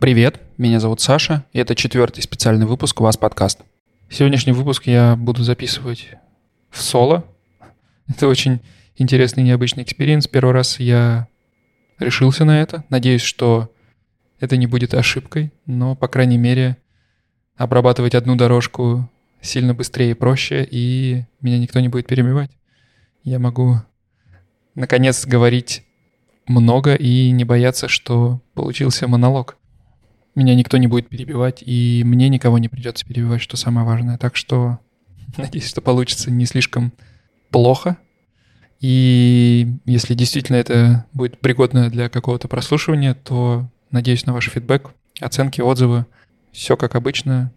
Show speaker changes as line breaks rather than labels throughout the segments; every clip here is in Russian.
Привет, меня зовут Саша, и это четвертый специальный выпуск «Вас подкаст». Сегодняшний выпуск я буду записывать в соло. Это очень интересный необычный experience. Первый раз я решился на это. Надеюсь, что это не будет ошибкой, но, по крайней мере, обрабатывать одну дорожку сильно быстрее и проще, и меня никто не будет перебивать. Я могу, наконец, говорить много и не бояться, что получился монолог. Меня никто не будет перебивать, и мне никого не придется перебивать, что самое важное. Так что надеюсь, что получится не слишком плохо. И если действительно это будет пригодно для какого-то прослушивания, то надеюсь на ваш фидбэк, оценки, отзывы. Все как обычно.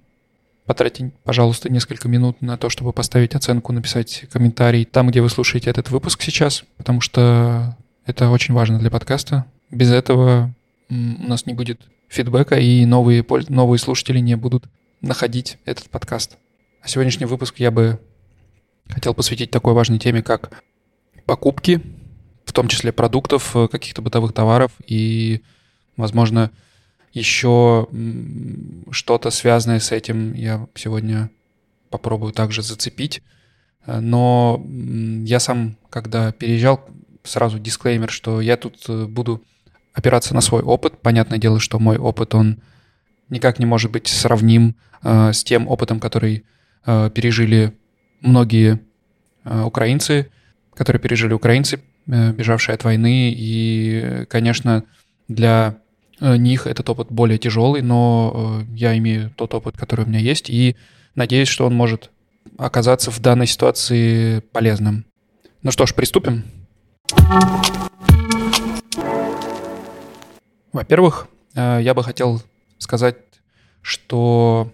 Потратьте, пожалуйста, несколько минут на то, чтобы поставить оценку, написать комментарий там, где вы слушаете этот выпуск сейчас, потому что это очень важно для подкаста. Без этого у нас не будет фидбэка, и новые, новые слушатели не будут находить этот подкаст. А сегодняшний выпуск я бы хотел посвятить такой важной теме, как покупки, в том числе продуктов, э, каких-то бытовых товаров и, возможно, еще что-то связанное с этим я сегодня попробую также зацепить. Э, но я сам, когда переезжал, сразу дисклеймер, что я тут э, буду опираться на свой опыт. Понятное дело, что мой опыт, он никак не может быть сравним э, с тем опытом, который э, пережили многие э, украинцы, которые пережили украинцы, э, бежавшие от войны. И, конечно, для э, них этот опыт более тяжелый, но э, я имею тот опыт, который у меня есть, и надеюсь, что он может оказаться в данной ситуации полезным. Ну что ж, приступим. Во-первых, э, я бы хотел сказать, что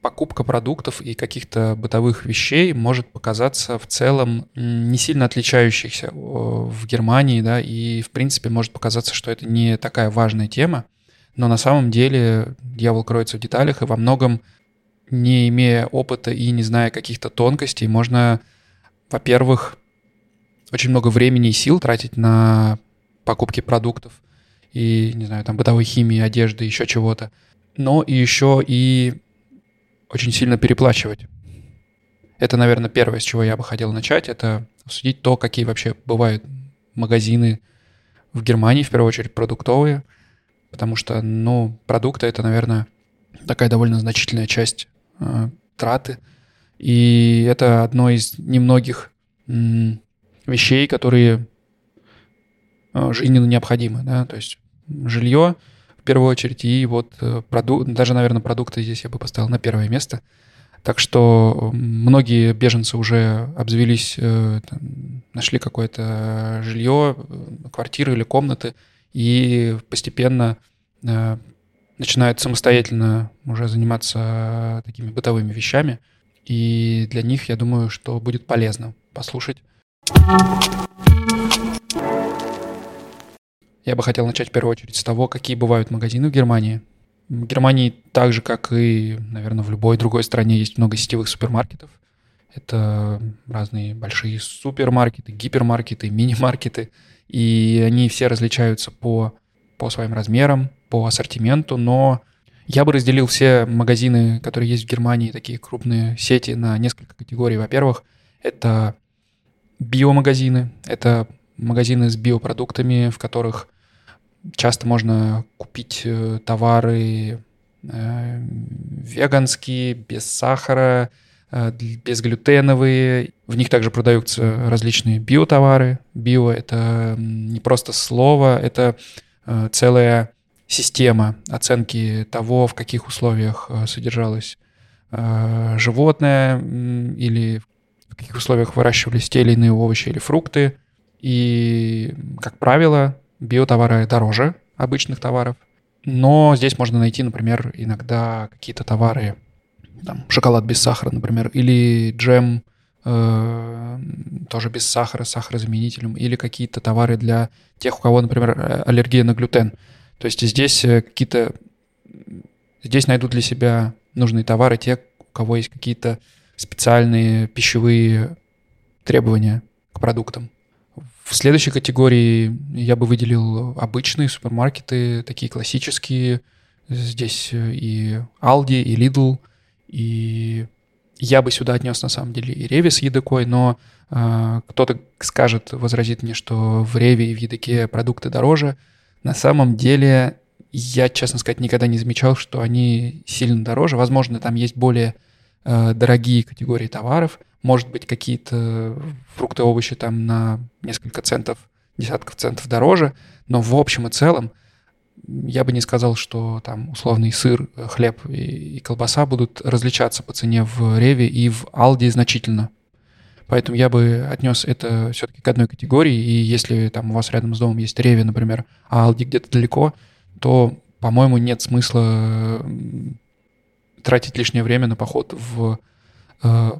покупка продуктов и каких-то бытовых вещей может показаться в целом не сильно отличающихся в Германии, да, и в принципе может показаться, что это не такая важная тема, но на самом деле дьявол кроется в деталях, и во многом, не имея опыта и не зная каких-то тонкостей, можно, во-первых, очень много времени и сил тратить на покупки продуктов и, не знаю, там бытовой химии, одежды, еще чего-то, но и еще и очень сильно переплачивать. Это, наверное, первое, с чего я бы хотел начать, это обсудить то, какие вообще бывают магазины в Германии, в первую очередь продуктовые, потому что, ну, продукты — это, наверное, такая довольно значительная часть э, траты, и это одно из немногих вещей, которые э, жизненно необходимы, да, то есть жилье в первую очередь, и вот э, продукт, даже, наверное, продукты здесь я бы поставил на первое место. Так что многие беженцы уже обзавелись, э, нашли какое-то жилье, квартиры или комнаты, и постепенно начинают самостоятельно уже заниматься такими бытовыми вещами. И для них, я думаю, что будет полезно послушать я бы хотел начать в первую очередь с того, какие бывают магазины в Германии. В Германии так же, как и, наверное, в любой другой стране, есть много сетевых супермаркетов. Это разные большие супермаркеты, гипермаркеты, мини-маркеты. И они все различаются по, по своим размерам, по ассортименту, но я бы разделил все магазины, которые есть в Германии, такие крупные сети, на несколько категорий. Во-первых, это биомагазины. Это магазины с биопродуктами, в которых часто можно купить э, товары э, веганские, без сахара, э, безглютеновые. В них также продаются различные биотовары. Био — это не просто слово, это целая система оценки того, в каких условиях содержалось животное или в каких условиях выращивались те или иные овощи или фрукты. И, как правило, биотовары дороже обычных товаров. Но здесь можно найти, например, иногда какие-то товары, там, шоколад без сахара, например, или джем э, тоже без сахара, сахарозаменителем, или какие-то товары для тех, у кого, например, аллергия на глютен. То есть здесь э, какие-то... Здесь найдут для себя нужные товары те, у кого есть какие-то специальные пищевые требования к продуктам. В следующей категории я бы выделил обычные супермаркеты, такие классические. Здесь и Aldi, и Lidl, и я бы сюда отнес на самом деле и Реви с Едыкой, но э, кто-то скажет, возразит мне, что в Реве и в Едыке продукты дороже. На самом деле я, честно сказать, никогда не замечал, что они сильно дороже. Возможно, там есть более э, дорогие категории товаров. Может быть, какие-то фрукты, овощи там на несколько центов, десятков центов дороже. Но в общем и целом я бы не сказал, что там условный сыр, хлеб и, и колбаса будут различаться по цене в Реве и в Алди значительно. Поэтому я бы отнес это все-таки к одной категории. И если там у вас рядом с домом есть Реви, например, а Алди где-то далеко, то, по-моему, нет смысла тратить лишнее время на поход в, э,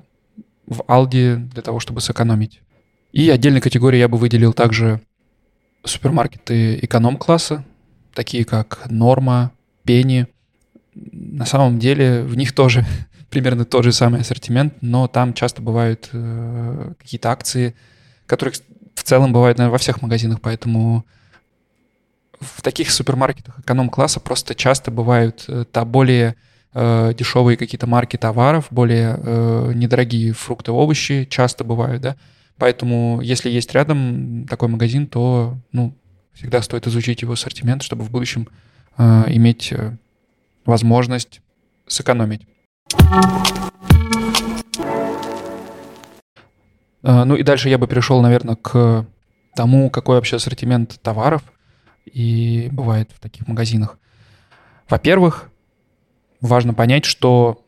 в Aldi для того, чтобы сэкономить. И отдельной категории я бы выделил также супермаркеты эконом-класса, такие как Норма, Пенни. На самом деле в них тоже примерно тот же самый ассортимент, но там часто бывают э, какие-то акции, которые в целом бывают, наверное, во всех магазинах, поэтому в таких супермаркетах эконом-класса просто часто бывают э, та более э, дешевые какие-то марки товаров, более э, недорогие фрукты, овощи часто бывают, да. Поэтому, если есть рядом такой магазин, то, ну, всегда стоит изучить его ассортимент, чтобы в будущем э, иметь э, возможность сэкономить. Э, ну и дальше я бы перешел, наверное, к тому, какой вообще ассортимент товаров и бывает в таких магазинах. Во-первых, важно понять, что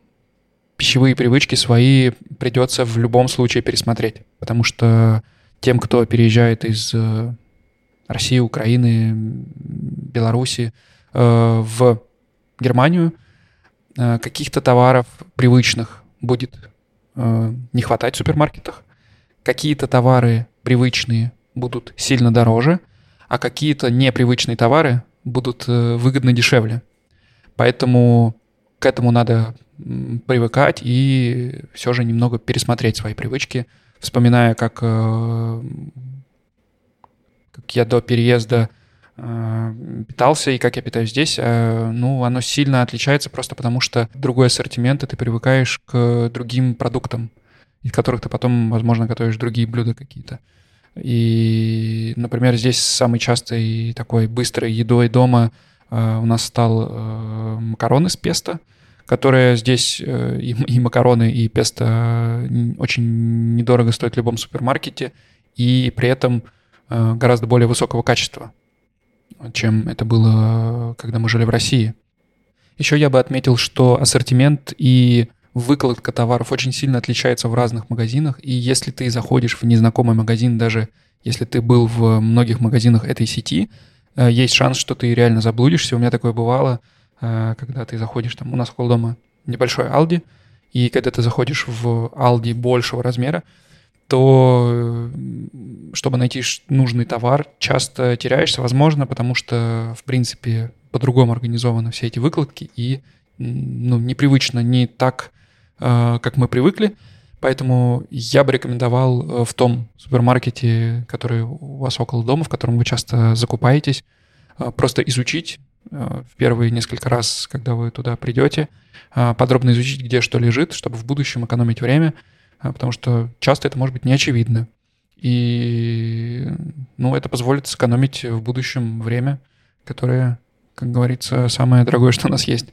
пищевые привычки свои придется в любом случае пересмотреть, потому что тем, кто переезжает из э, России, Украины, Беларуси э, в Германию, э, каких-то товаров привычных будет не хватать в супермаркетах, какие-то товары привычные будут сильно дороже – а какие-то непривычные товары будут выгодно дешевле. Поэтому к этому надо привыкать и все же немного пересмотреть свои привычки, вспоминая, как, э, как я до переезда э, питался и как я питаюсь здесь, ну, оно сильно отличается просто потому, что другой ассортимент, и ты привыкаешь к другим продуктам, из которых ты потом, возможно, готовишь другие блюда какие-то. И, например, здесь самой частой такой быстрой едой дома э, у нас стал э, макароны с песто, которые здесь э, и, макароны, и песто очень недорого стоят в любом супермаркете, и при этом э, гораздо более высокого качества, чем это было, когда мы жили в России. Еще я бы отметил, что ассортимент и выкладка товаров очень сильно отличается в разных магазинах, и если ты заходишь в незнакомый магазин, даже если ты был в многих магазинах этой сети, э, есть шанс, что ты реально заблудишься. У меня такое бывало, э, когда ты заходишь, там у нас около дома небольшой Алди, и когда ты заходишь в Алди большего размера, то э, чтобы найти нужный товар, часто теряешься, возможно, потому что, в принципе, по-другому организованы все эти выкладки, и ну, непривычно, не так Э, как мы привыкли. Поэтому я бы рекомендовал э, в том супермаркете, который у вас около дома, в котором вы часто закупаетесь, э, просто изучить в первые несколько раз, когда вы туда придете, подробно изучить, где что лежит, чтобы в будущем экономить время, потому что часто это может быть не очевидно. И ну, это позволит сэкономить в будущем время, которое, как говорится, самое дорогое, что у нас есть.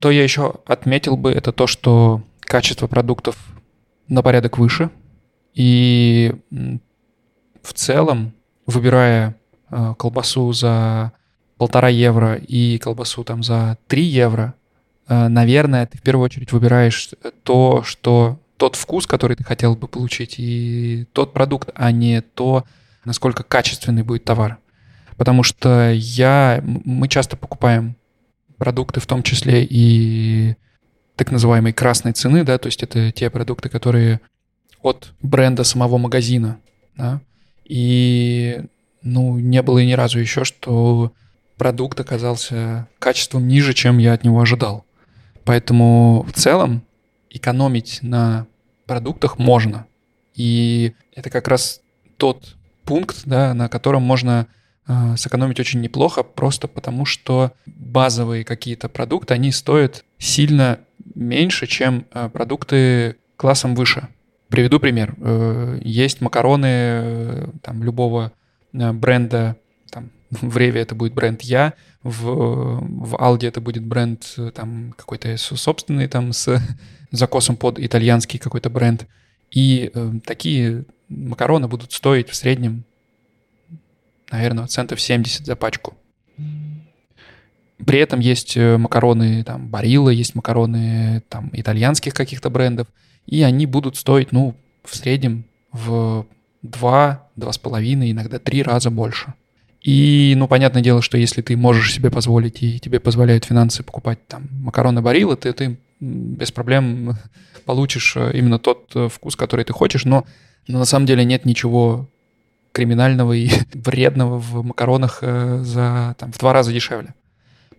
То я еще отметил бы, это то, что качество продуктов на порядок выше. И в целом, выбирая э, колбасу за полтора евро и колбасу там за 3 евро, э, наверное, ты в первую очередь выбираешь то, что тот вкус, который ты хотел бы получить, и тот продукт, а не то, насколько качественный будет товар. Потому что я, мы часто покупаем продукты, в том числе и так называемой красной цены, да, то есть это те продукты, которые от бренда самого магазина, да, и, ну, не было и ни разу еще, что продукт оказался качеством ниже, чем я от него ожидал. Поэтому в целом экономить на продуктах можно. И это как раз тот пункт, да, на котором можно сэкономить очень неплохо, просто потому что базовые какие-то продукты, они стоят сильно меньше, чем э, продукты классом выше. Приведу пример. Э, есть макароны э, там, любого э, бренда, там, в Реве это будет бренд Я, в, в Алди это будет бренд там какой-то собственный там с закосом под итальянский какой-то бренд. И э, такие макароны будут стоить в среднем, наверное, центов 70 за пачку. При этом есть макароны там Барилла, есть макароны там итальянских каких-то брендов, и они будут стоить, ну, в среднем в 2, 2,5, иногда 3 раза больше. И, ну, понятное дело, что если ты можешь себе позволить и тебе позволяют финансы покупать там макароны Барилла, ты, ты без проблем получишь э, именно тот э, вкус, который ты хочешь, но, но на самом деле нет ничего криминального и вредного в макаронах э, за там, в два раза дешевле.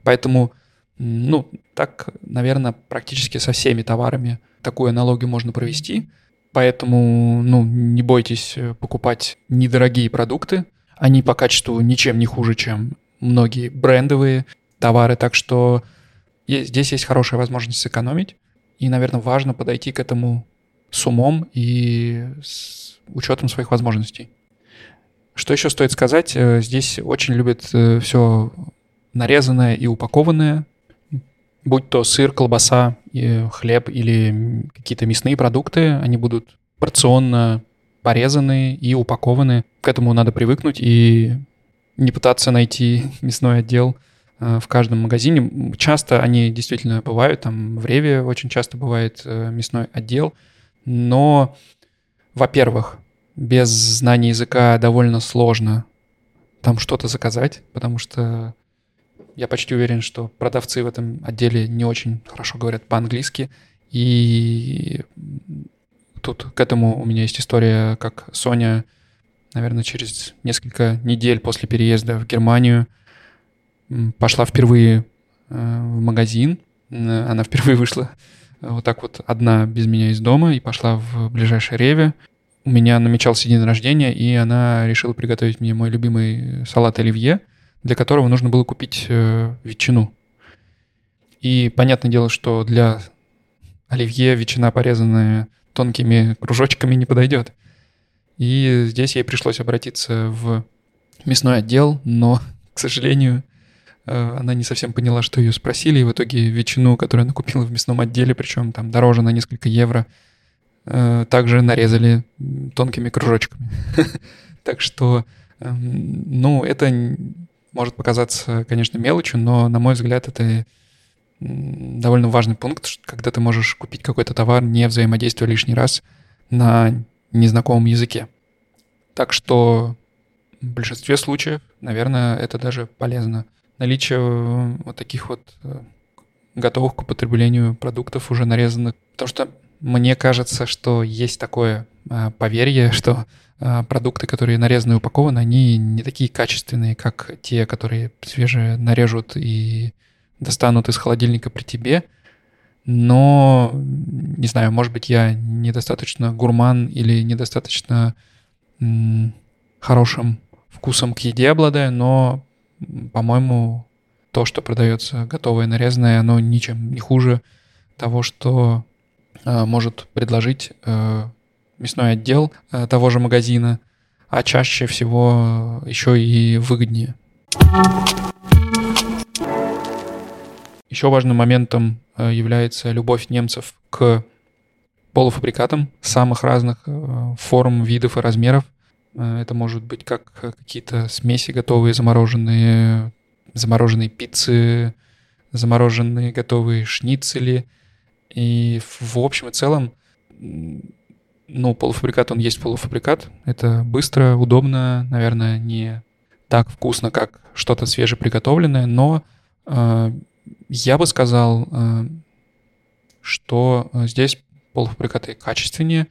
Поэтому, ну, так, наверное, практически со всеми товарами такую аналогию можно провести. Поэтому, ну, не бойтесь э, покупать недорогие продукты. Они по качеству ничем не хуже, чем многие брендовые товары. Так что здесь есть хорошая возможность сэкономить. И, наверное, важно подойти к этому с умом и с учетом своих возможностей. Что еще стоит сказать? Э, здесь очень любят э, все нарезанное и упакованное будь то сыр, колбаса, хлеб или какие-то мясные продукты, они будут порционно порезаны и упакованы. К этому надо привыкнуть и не пытаться найти мясной отдел э, в каждом магазине. Часто они действительно бывают, там в Реве очень часто бывает э, мясной отдел, но, во-первых, без знания языка довольно сложно там что-то заказать, потому что я почти уверен, что продавцы в этом отделе не очень хорошо говорят по-английски. И тут к этому у меня есть история, как Соня, наверное, через несколько недель после переезда в Германию пошла впервые э, в магазин. Она впервые вышла вот так вот одна без меня из дома и пошла в ближайшее Реве. У меня намечался день рождения, и она решила приготовить мне мой любимый салат оливье — для которого нужно было купить э, ветчину. И понятное дело, что для оливье ветчина, порезанная тонкими кружочками, не подойдет. И здесь ей пришлось обратиться в мясной отдел, но, к сожалению, э, она не совсем поняла, что ее спросили, и в итоге ветчину, которую она купила в мясном отделе, причем там дороже на несколько евро, э, также нарезали тонкими кружочками. Так что, эм, ну, это может показаться, конечно, мелочью, но, на мой взгляд, это довольно важный пункт, когда ты можешь купить какой-то товар, не взаимодействуя лишний раз на незнакомом языке. Так что в большинстве случаев, наверное, это даже полезно. Наличие э, вот таких вот э, готовых к употреблению продуктов, уже нарезанных. Потому что мне кажется, что есть такое э, поверье, что а, продукты, которые нарезаны и упакованы, они не такие качественные, как те, которые свежие нарежут и достанут из холодильника при тебе. Но, не знаю, может быть, я недостаточно гурман или недостаточно м- хорошим вкусом к еде обладаю, но, по-моему, то, что продается готовое нарезанное, оно ничем не хуже того, что может предложить э, мясной отдел э, того же магазина, а чаще всего еще и выгоднее. Еще важным моментом э, является любовь немцев к полуфабрикатам самых разных э, форм, видов и размеров. Это может быть как какие-то смеси готовые, замороженные, замороженные пиццы, замороженные готовые шницели. И в общем и целом ну, полуфабрикат, он есть полуфабрикат. Это быстро, удобно, наверное, не так вкусно, как что-то свежеприготовленное, но э, я бы сказал, э, что здесь полуфабрикаты качественнее.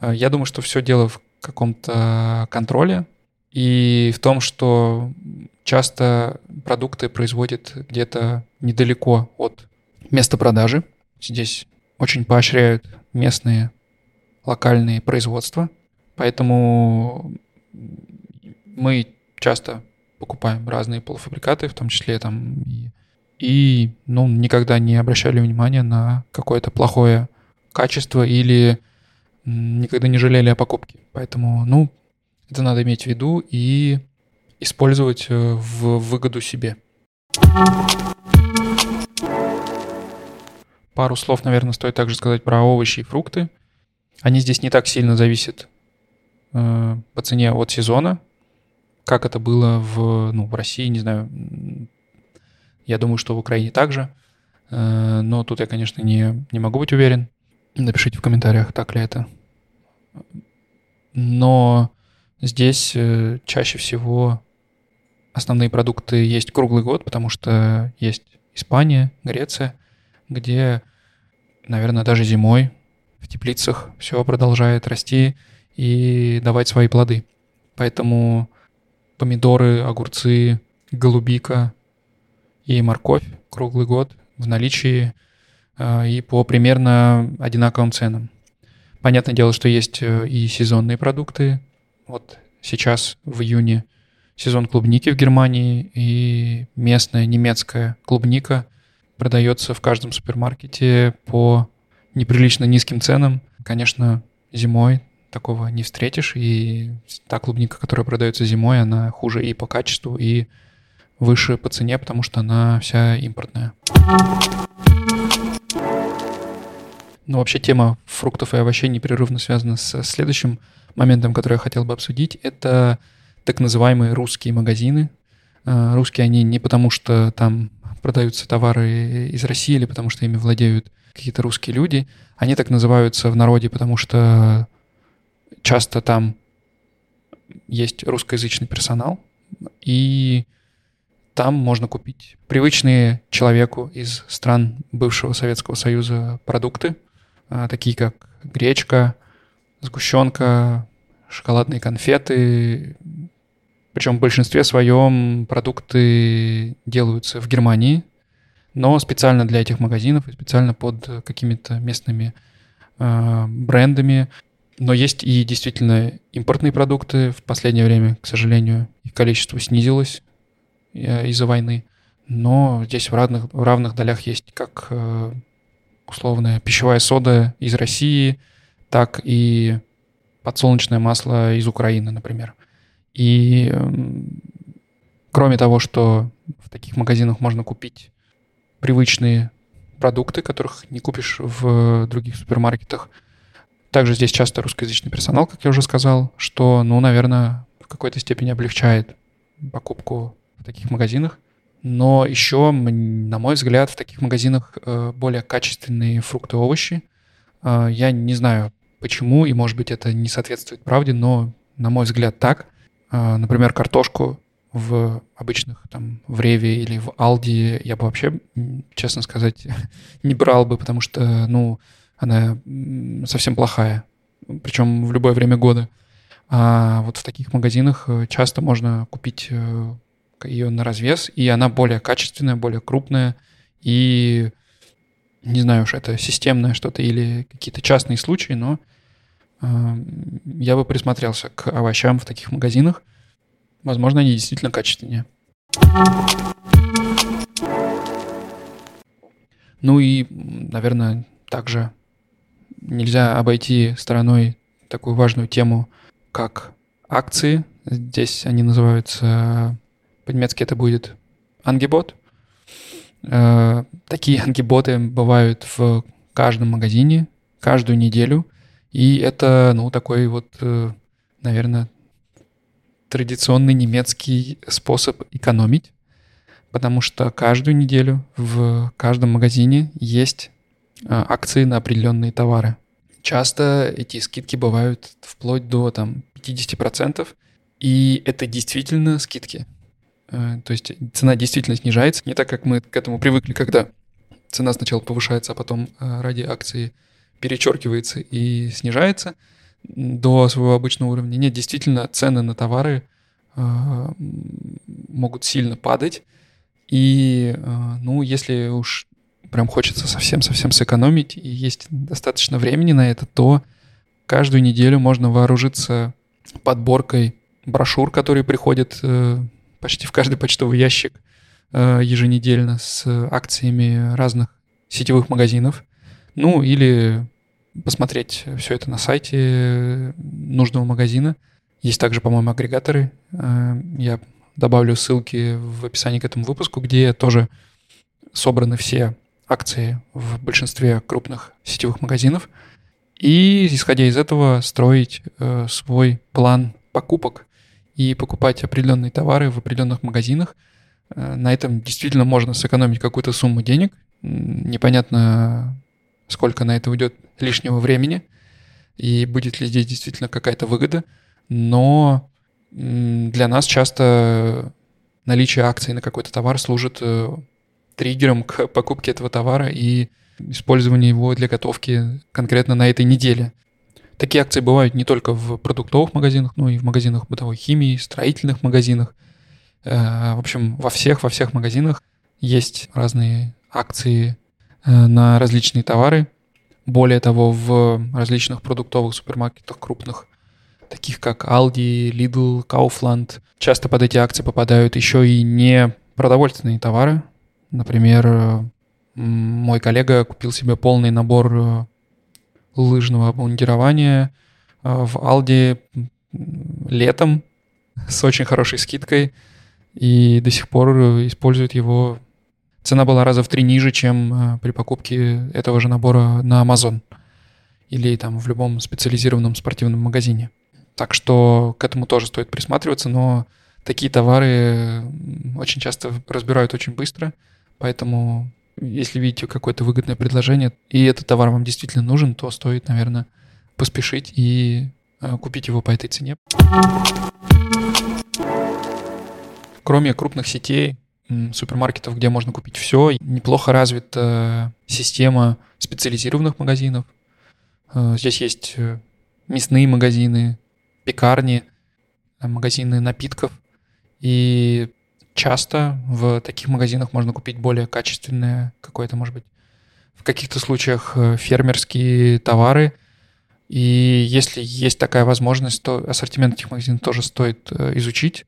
Э, я думаю, что все дело в каком-то контроле и в том, что часто продукты производят где-то недалеко от места продажи. Здесь очень поощряют местные локальные производства. Поэтому мы часто покупаем разные полуфабрикаты, в том числе там и, и ну, никогда не обращали внимания на какое-то плохое качество или никогда не жалели о покупке. Поэтому, ну, это надо иметь в виду и использовать э, в выгоду себе. Пару слов, наверное, стоит также сказать про овощи и фрукты. Они здесь не так сильно зависят э, по цене от сезона, как это было в, ну, в России, не знаю. Я думаю, что в Украине также. Э, но тут я, конечно, не, не могу быть уверен. Напишите в комментариях, так ли это. Но здесь э, чаще всего основные продукты есть круглый год, потому что есть Испания, Греция, где, наверное, даже зимой в теплицах все продолжает расти и давать свои плоды. Поэтому помидоры, огурцы, голубика и морковь круглый год в наличии э, и по примерно одинаковым ценам. Понятное дело, что есть э, и сезонные продукты. Вот сейчас в июне сезон клубники в Германии и местная немецкая клубника продается в каждом супермаркете по неприлично низким ценам. Конечно, зимой такого не встретишь, и та клубника, которая продается зимой, она хуже и по качеству, и выше по цене, потому что она вся импортная. Но вообще тема фруктов и овощей непрерывно связана с следующим моментом, который я хотел бы обсудить. Это так называемые русские магазины. А, русские они не потому, что там продаются товары из России или потому, что ими владеют какие-то русские люди. Они так называются в народе, потому что часто там есть русскоязычный персонал, и там можно купить привычные человеку из стран бывшего Советского Союза продукты, а, такие как гречка, сгущенка, шоколадные конфеты. Причем в большинстве своем продукты делаются в Германии, но специально для этих магазинов и специально под какими-то местными э, брендами. Но есть и действительно импортные продукты. В последнее время, к сожалению, их количество снизилось э, из-за войны. Но здесь в равных, в равных долях есть как э, условная пищевая сода из России, так и подсолнечное масло из Украины, например. И эм, кроме того, что в таких магазинах можно купить привычные продукты, которых не купишь в других супермаркетах, также здесь часто русскоязычный персонал, как я уже сказал, что, ну, наверное, в какой-то степени облегчает покупку в таких магазинах. Но еще, на мой взгляд, в таких магазинах э, более качественные фрукты и овощи. Э, я не знаю, почему, и, может быть, это не соответствует правде, но, на мой взгляд, так. Э, например, картошку в обычных там в Реве или в Алди я бы вообще, честно сказать, не брал бы, потому что, ну, она совсем плохая, причем в любое время года. А вот в таких магазинах часто можно купить ее на развес, и она более качественная, более крупная, и не знаю уж, это системное что-то или какие-то частные случаи, но э, я бы присмотрелся к овощам в таких магазинах. Возможно, они действительно качественнее. Ну и, наверное, также нельзя обойти стороной такую важную тему, как акции. Здесь они называются по-немецки это будет ангибот. Э, такие ангиботы бывают в каждом магазине каждую неделю. И это, ну, такой вот, э, наверное, традиционный немецкий способ экономить, потому что каждую неделю в каждом магазине есть э, акции на определенные товары. Часто эти скидки бывают вплоть до там 50%, и это действительно скидки. Э, то есть цена действительно снижается, не так, как мы к этому привыкли, когда цена сначала повышается, а потом э, ради акции перечеркивается и снижается до своего обычного уровня. Нет, действительно, цены на товары э, могут сильно падать. И, ну, если уж прям хочется совсем-совсем сэкономить и есть достаточно времени на это, то каждую неделю можно вооружиться подборкой брошюр, которые приходят э, почти в каждый почтовый ящик э, еженедельно с акциями разных сетевых магазинов. Ну, или посмотреть все это на сайте нужного магазина. Есть также, по-моему, агрегаторы. Э, я добавлю ссылки в описании к этому выпуску, где тоже собраны все акции в большинстве крупных сетевых магазинов. И, исходя из этого, строить э, свой план покупок и покупать определенные товары в определенных магазинах. Э, на этом действительно можно сэкономить какую-то сумму денег. Непонятно, сколько на это уйдет лишнего времени и будет ли здесь действительно какая-то выгода. Но для нас часто наличие акций на какой-то товар служит э, триггером к покупке этого товара и использованию его для готовки конкретно на этой неделе. Такие акции бывают не только в продуктовых магазинах, но и в магазинах бытовой химии, строительных магазинах. Э, в общем, во всех, во всех магазинах есть разные акции на различные товары. Более того, в различных продуктовых супермаркетах крупных, таких как Aldi, Lidl, Kaufland, часто под эти акции попадают еще и не продовольственные товары. Например, мой коллега купил себе полный набор э, лыжного обмундирования э, в Aldi летом с очень хорошей скидкой и до сих пор использует его цена была раза в три ниже, чем э, при покупке этого же набора на Amazon или там в любом специализированном спортивном магазине. Так что к этому тоже стоит присматриваться, но такие товары очень часто разбирают очень быстро, поэтому если видите какое-то выгодное предложение, и этот товар вам действительно нужен, то стоит, наверное, поспешить и э, купить его по этой цене. Кроме крупных сетей, супермаркетов, где можно купить все. Неплохо развита система специализированных магазинов. Э, здесь есть э, мясные магазины, пекарни, э, магазины напитков. И часто в таких магазинах можно купить более качественные, какое-то, может быть, в каких-то случаях фермерские товары. И если есть такая возможность, то ассортимент этих магазинов тоже стоит изучить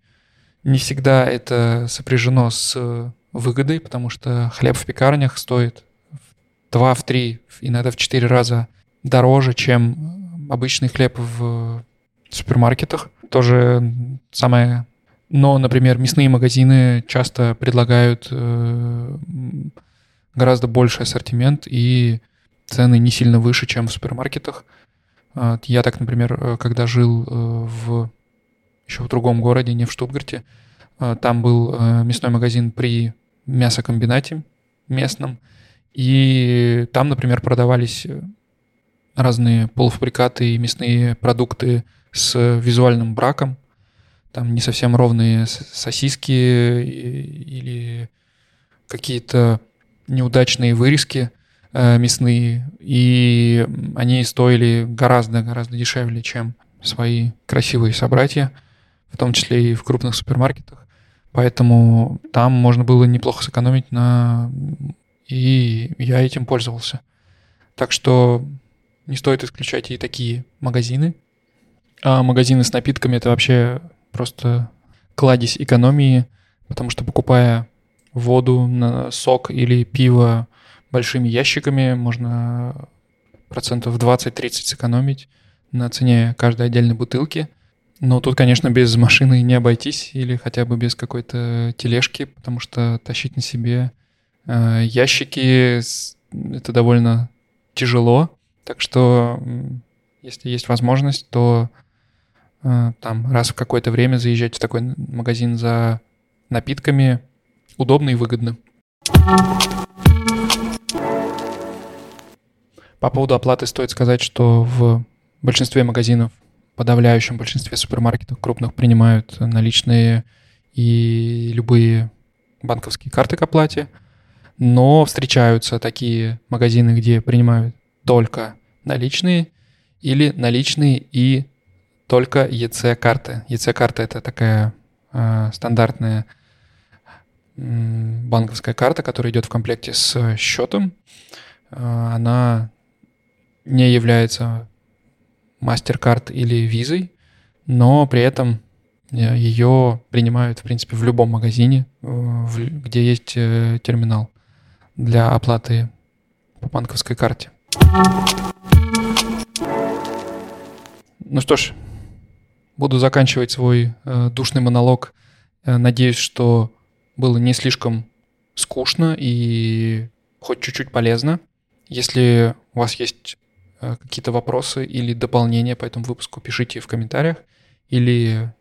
не всегда это сопряжено с э, выгодой, потому что хлеб в пекарнях стоит в 2, в 3, иногда в 4 раза дороже, чем обычный хлеб в супермаркетах. Тоже самое... Но, например, мясные магазины часто предлагают э, гораздо больший ассортимент, и цены не сильно выше, чем в супермаркетах. Я так, например, э, когда жил в еще в другом городе, не в Штутгарте. А, там был э, мясной магазин при мясокомбинате местном. И там, например, продавались э, разные полуфабрикаты и мясные продукты с визуальным браком. Там не совсем ровные сосиски или какие-то неудачные вырезки э, мясные. И они стоили гораздо-гораздо дешевле, чем свои красивые собратья в том числе и в крупных супермаркетах. Поэтому там можно было неплохо сэкономить на... И я этим пользовался. Так что не стоит исключать и такие магазины. А магазины с напитками — это вообще просто кладезь экономии, потому что покупая воду, сок или пиво большими ящиками, можно процентов 20-30 сэкономить на цене каждой отдельной бутылки — ну, тут, конечно, без машины не обойтись или хотя бы без какой-то тележки, потому что тащить на себе э, ящики это довольно тяжело. Так что, если есть возможность, то э, там раз в какое-то время заезжать в такой магазин за напитками удобно и выгодно. По поводу оплаты стоит сказать, что в большинстве магазинов подавляющем большинстве супермаркетов крупных принимают наличные и любые банковские карты к оплате, но встречаются такие магазины, где принимают только наличные или наличные и только EC-карты. EC-карта — это такая э, стандартная банковская карта, которая идет в комплекте с счетом. Э, она не является MasterCard или Visa, но при этом э, ее принимают, в принципе, в любом магазине, где есть терминал для оплаты по банковской карте. Ну что ж, буду заканчивать свой э, душный монолог. Э, надеюсь, что было не слишком скучно и хоть чуть-чуть полезно. Если у вас есть э, какие-то вопросы или дополнения по этому выпуску, пишите в комментариях или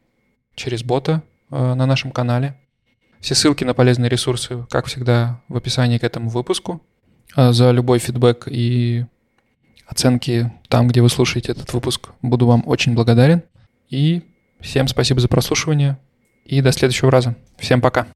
через бота э, на нашем канале. Все ссылки на полезные ресурсы, как всегда, в описании к этому выпуску. Э, за любой фидбэк и оценки там, где вы слушаете этот выпуск. Буду вам очень благодарен. И всем спасибо за прослушивание. И до следующего раза. Всем пока.